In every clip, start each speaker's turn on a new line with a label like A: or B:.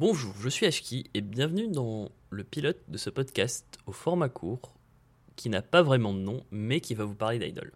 A: Bonjour, je suis Ashki et bienvenue dans le pilote de ce podcast au format court qui n'a pas vraiment de nom mais qui va vous parler d'idol.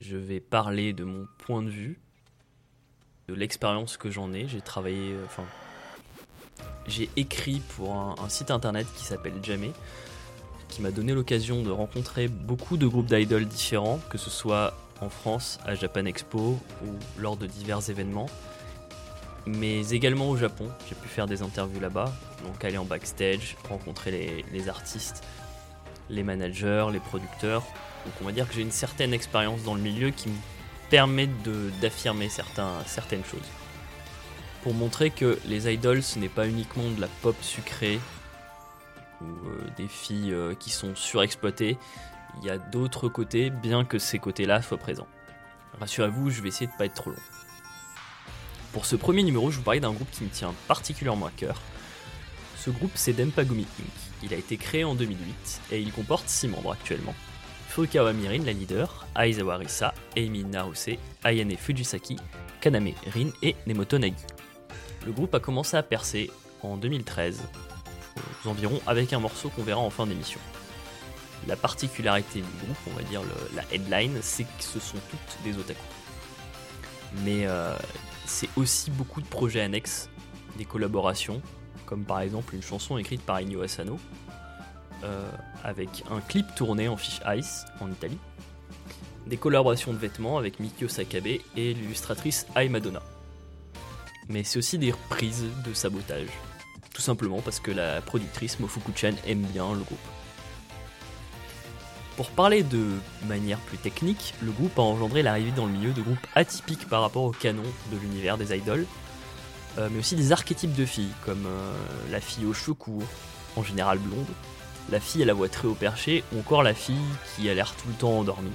A: Je vais parler de mon point de vue, de l'expérience que j'en ai. J'ai travaillé, euh, enfin, j'ai écrit pour un, site internet qui s'appelle Jamé, qui m'a donné l'occasion de rencontrer beaucoup de groupes d'idoles différents, que ce soit en France, à Japan Expo ou lors de divers événements, mais également au Japon. J'ai pu faire des interviews là-bas, donc aller en backstage, rencontrer les, artistes, les managers, les producteurs. Donc on va dire que j'ai une certaine expérience dans le milieu qui me permet d'affirmer certaines choses. Pour montrer que les idols, ce n'est pas uniquement de la pop sucrée ou euh, des filles euh, qui sont surexploitées, il y a d'autres côtés, bien que ces côtés-là soient présents. Rassurez-vous, je vais essayer de pas être trop long. Pour ce premier numéro, je vous parlais d'un groupe qui me tient particulièrement à cœur. Ce groupe, c'est Dempagumi Inc. Il a été créé en 2008 et il comporte 6 membres actuellement. Furukawa Mirin, la leader, Aizawa Risa, Amy Naruse, Ayane Fujisaki, Kaname Rin et Nemoto Nagi. Le groupe a commencé à percer en 2013, aux environs, avec un morceau qu'on verra en fin d'émission. La particularité du groupe, on va dire la headline, c'est que ce sont toutes des otaku. Mais euh, c'est aussi beaucoup de projets annexes, des collaborations, comme par exemple une chanson écrite par Inyo Asano, euh, avec un clip tourné en fiche Ice en Italie, des collaborations de vêtements avec Mikio Sakabe et l'illustratrice Ai Madonna. Mais c'est aussi des reprises de sabotage, tout simplement parce que la productrice Mofuku-chan aime bien le groupe. Pour parler de manière plus technique, le groupe a engendré l'arrivée dans le milieu de groupes atypiques par rapport au canon de l'univers des idols, euh, mais aussi des archétypes de filles, comme euh, la fille aux cheveux courts, en général blonde, la fille à la voix très haut perché, ou encore la fille qui a l'air tout le temps endormie.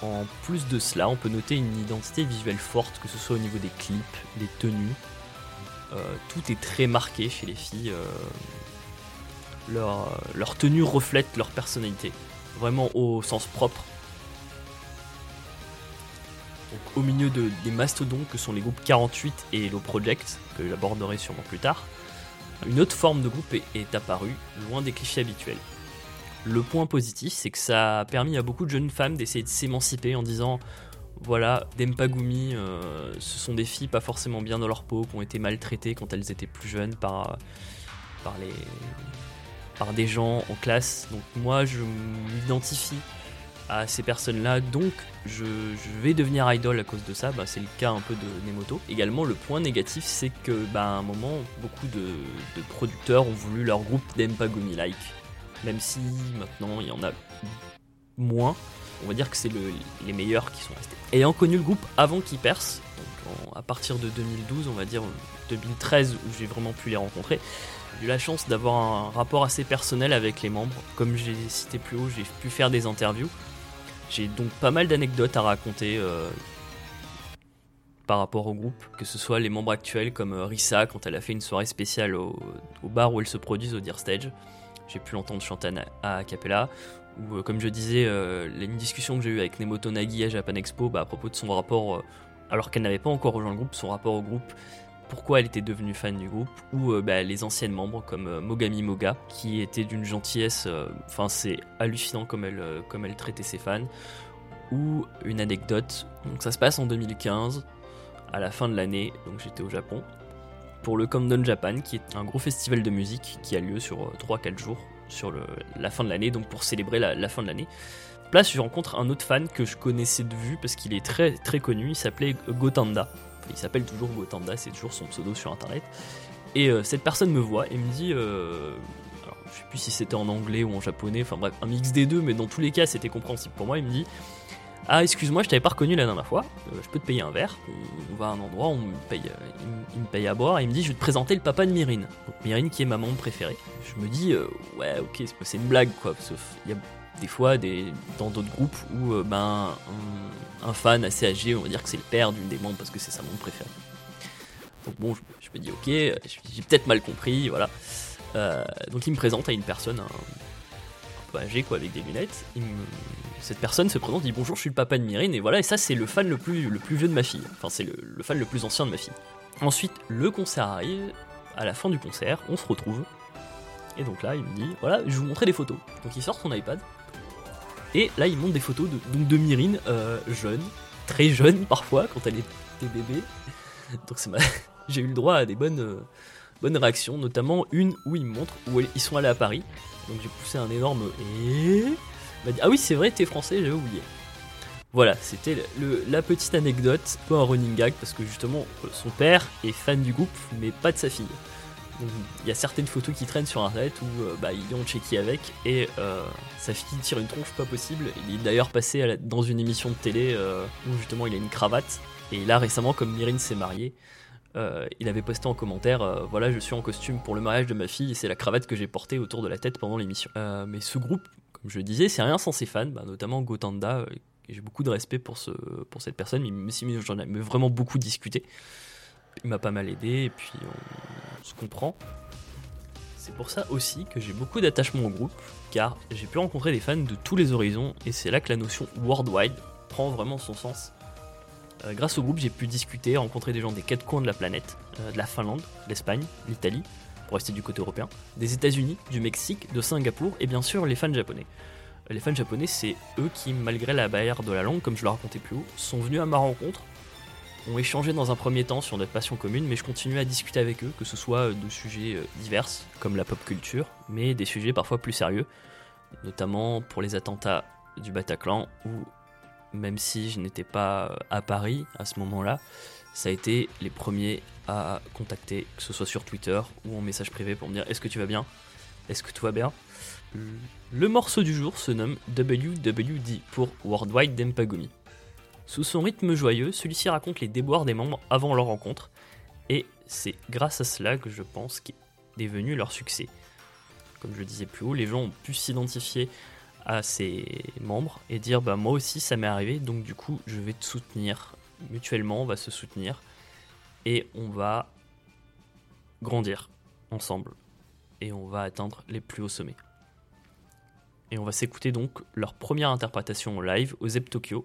A: En plus de cela, on peut noter une identité visuelle forte, que ce soit au niveau des clips, des tenues. Euh, tout est très marqué chez les filles. Euh, leur, tenue reflète leur personnalité, vraiment au sens propre. Donc, au milieu de, des mastodontes que sont les groupes 48 et Hello Project, que j'aborderai sûrement plus tard, une autre forme de groupe est, est apparue, loin des clichés habituels. Le point positif, c'est que ça a permis à beaucoup de jeunes femmes d'essayer de s'émanciper en disant voilà, Dempagumi, euh, ce sont des filles pas forcément bien dans leur peau, qui ont été maltraitées quand elles étaient plus jeunes par, par, les, par des gens en classe. Donc moi, je m'identifie à ces personnes-là, donc je, vais devenir idol à cause de ça. Bah, c'est le cas un peu de Nemoto. Également, le point négatif, c'est que bah, un moment, beaucoup de, producteurs ont voulu leur groupe Dempagumi-like. Même si maintenant il y en a moins, on va dire que c'est le- les meilleurs qui sont restés. Ayant connu le groupe avant qu'ils percent, donc à partir de 2012, on va dire 2013 où j'ai vraiment pu les rencontrer, eu la chance d'avoir un rapport assez personnel avec les membres. Comme j'ai cité plus haut, j'ai pu faire des interviews. J'ai donc pas mal d'anecdotes à raconter euh, par rapport au groupe, que ce soit les membres actuels comme euh, Risa quand elle a fait une soirée spéciale au, bar où elle se produisent au Dear Stage. J'ai pu l'entendre chanter à, à cappella. Ou euh, comme je disais, une discussion que j'ai eue avec Nemoto Nagi à Japan Expo bah, à propos de son rapport, alors qu'elle n'avait pas encore rejoint le groupe, son rapport au groupe, pourquoi elle était devenue fan du groupe, ou euh, bah, les anciennes membres comme euh, Mogami Moga, qui était d'une gentillesse, euh, enfin c'est hallucinant comme elle, traitait ses fans, ou une anecdote, ça se passe en 2015, à la fin de l'année, donc j'étais au Japon, pour le Countdown Japan, qui est un gros festival de musique qui a lieu sur euh, 3-4 jours, sur la fin de l'année, donc pour célébrer la, la fin de l'année. Place, je rencontre un autre fan que je connaissais de vue parce qu'il est très très connu, il s'appelait Gotanda. Il s'appelle toujours Gotanda, c'est toujours son pseudo sur internet. Et euh, cette personne me voit et me dit, euh, alors, je sais plus si c'était en anglais ou en japonais, enfin bref, un mix des deux, mais dans tous les cas c'était compréhensible pour moi. Il me dit, ah excuse-moi, je t'avais pas reconnu la dernière fois, euh, je peux te payer un verre. On, va à un endroit, on me paye, euh, il, me- paye à boire et il me dit, je vais te présenter le papa de Myrine. Donc Myrine qui est ma membre préférée. Je me dis, ouais ok, c'est- c'est une blague quoi, sauf il y a des fois dans d'autres groupes où euh, ben, un, fan assez âgé, on va dire que c'est le père d'une des membres parce que c'est sa membre préférée. Donc bon, je, me dis ok, j'ai peut-être mal compris, voilà. Euh, donc il me présente à une personne, un, peu âgé, quoi, avec des lunettes. Cette personne se présente, dit bonjour, je suis le papa de Myrine, et voilà, et ça, c'est le fan le plus, le plus vieux de ma fille. Enfin, c'est le, fan le plus ancien de ma fille. Ensuite, le concert arrive. À la fin du concert, on se retrouve. Et donc là, il me dit voilà, je vais vous montrer des photos. Donc il sort son iPad. Et là, il montre des photos de, donc de Myrine, euh, jeune, très jeune parfois, quand elle était bébé. Donc j'ai eu le droit à des bonnes, euh, réactions, notamment une où ils montrent où ils sont allés à Paris. Donc j'ai poussé un énorme et m'a dit ah oui c'est vrai t'es français j'avais oublié. Voilà, c'était la petite anecdote, pas un running gag parce que justement son père est fan du groupe mais pas de sa fille. Il y a certaines photos qui traînent sur internet où euh, bah, ils ont checké avec et euh, sa fille tire une tronche pas possible. Il est d'ailleurs passé dans une émission de télé euh, où justement il a une cravate. Et là récemment, comme Myrine s'est mariée, il avait posté en commentaire Voilà, je suis en costume pour le mariage de ma fille et c'est la cravate que j'ai portée autour de la tête pendant l'émission. mais ce groupe, comme je le disais, c'est rien sans ses fans, bah, notamment Gotanda. j'ai beaucoup de respect pour, ce, pour cette personne, mais j'en ai vraiment beaucoup discuté il m'a pas mal aidé et puis on, se comprend. C'est pour ça aussi que j'ai beaucoup d'attachement au groupe, car j'ai pu rencontrer des fans de tous les horizons et c'est là que la notion worldwide prend vraiment son sens. Euh, grâce au groupe, j'ai pu discuter, rencontrer des gens des quatre coins de la planète, euh, de la Finlande, l'Espagne, l'Italie, pour rester du côté européen, des États-Unis, du Mexique, de Singapour et bien sûr les fans japonais. Les fans japonais, c'est eux qui, malgré la barrière de la langue, comme je le racontais plus haut, sont venus à ma rencontre ont échangé dans un premier temps sur notre passion commune, mais je continue à discuter avec eux, que ce soit de sujets euh, divers, comme la pop culture, mais des sujets parfois plus sérieux, notamment pour les attentats du Bataclan, où même si je n'étais pas euh, à Paris à ce moment-là, ça a été les premiers à contacter, que ce soit sur Twitter ou en message privé pour me dire est-ce que tu vas bien? Est-ce que tout va bien Le morceau du jour se nomme WWD pour Worldwide Dempagumi. Sous son rythme joyeux, celui-ci raconte les déboires des membres avant leur rencontre, et c'est grâce à cela que je pense qu'est devenu leur succès. Comme je disais plus haut, les gens ont pu s'identifier à ces membres et dire bah moi aussi ça m'est arrivé, donc du coup je vais te soutenir. Mutuellement, on va se soutenir et on va grandir ensemble et on va atteindre les plus hauts sommets. Et on va s'écouter donc leur première interprétation live au Zep Tokyo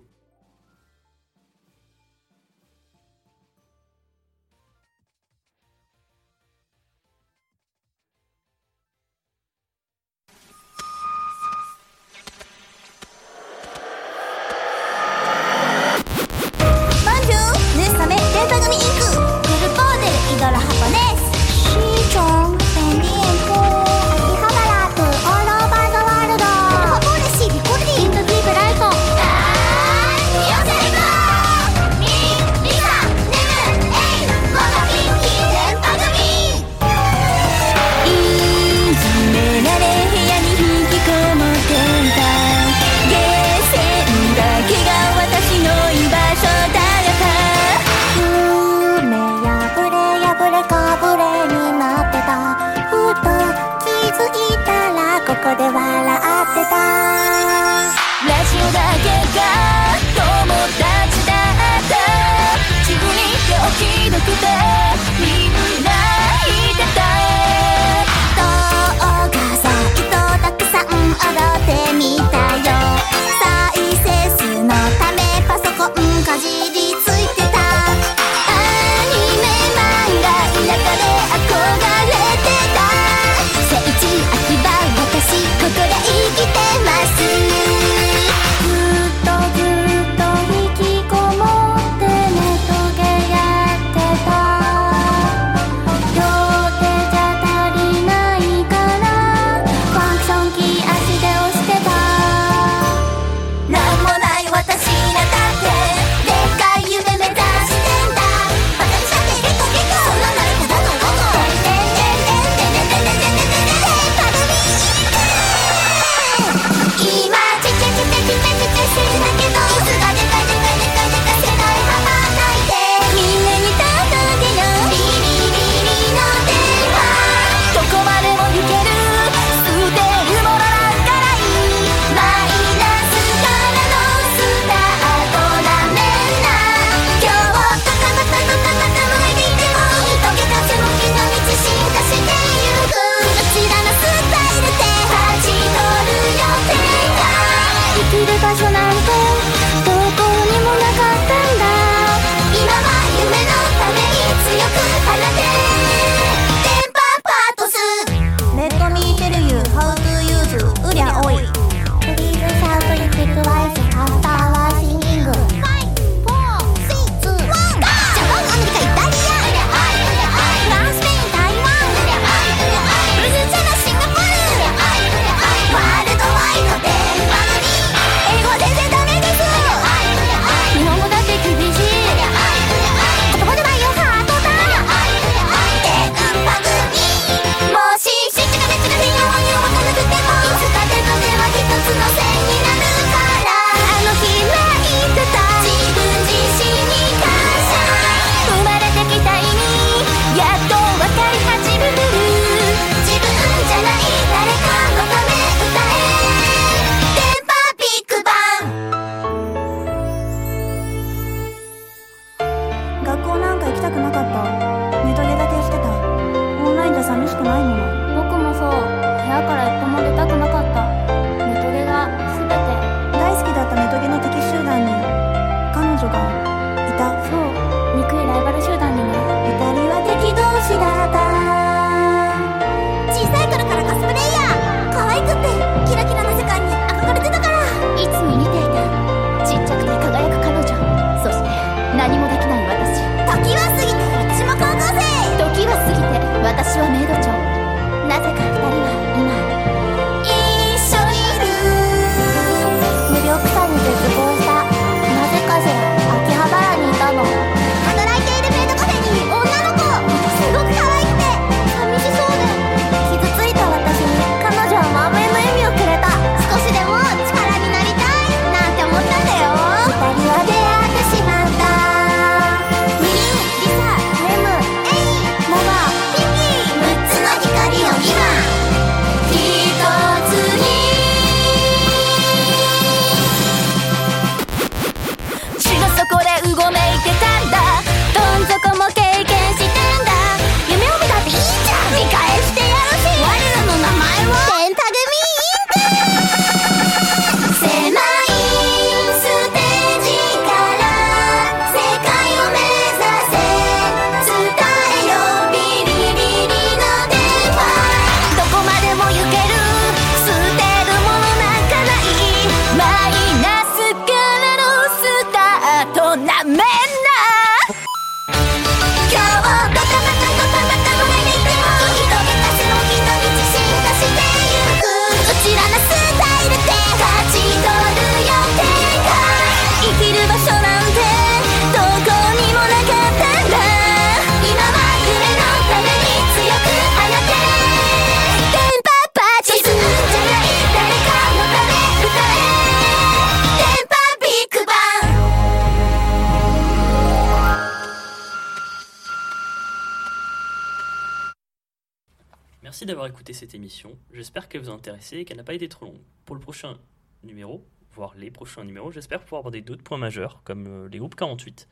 A: Merci d'avoir écouté cette émission. J'espère qu'elle vous a intéressé et qu'elle n'a pas été trop longue. Pour le prochain numéro, voire les prochains numéros, j'espère pouvoir aborder d'autres points majeurs, comme euh, les groupes 48,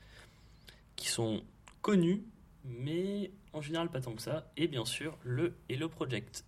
A: qui sont connus, mais en général pas tant que ça, et bien sûr le Hello Project.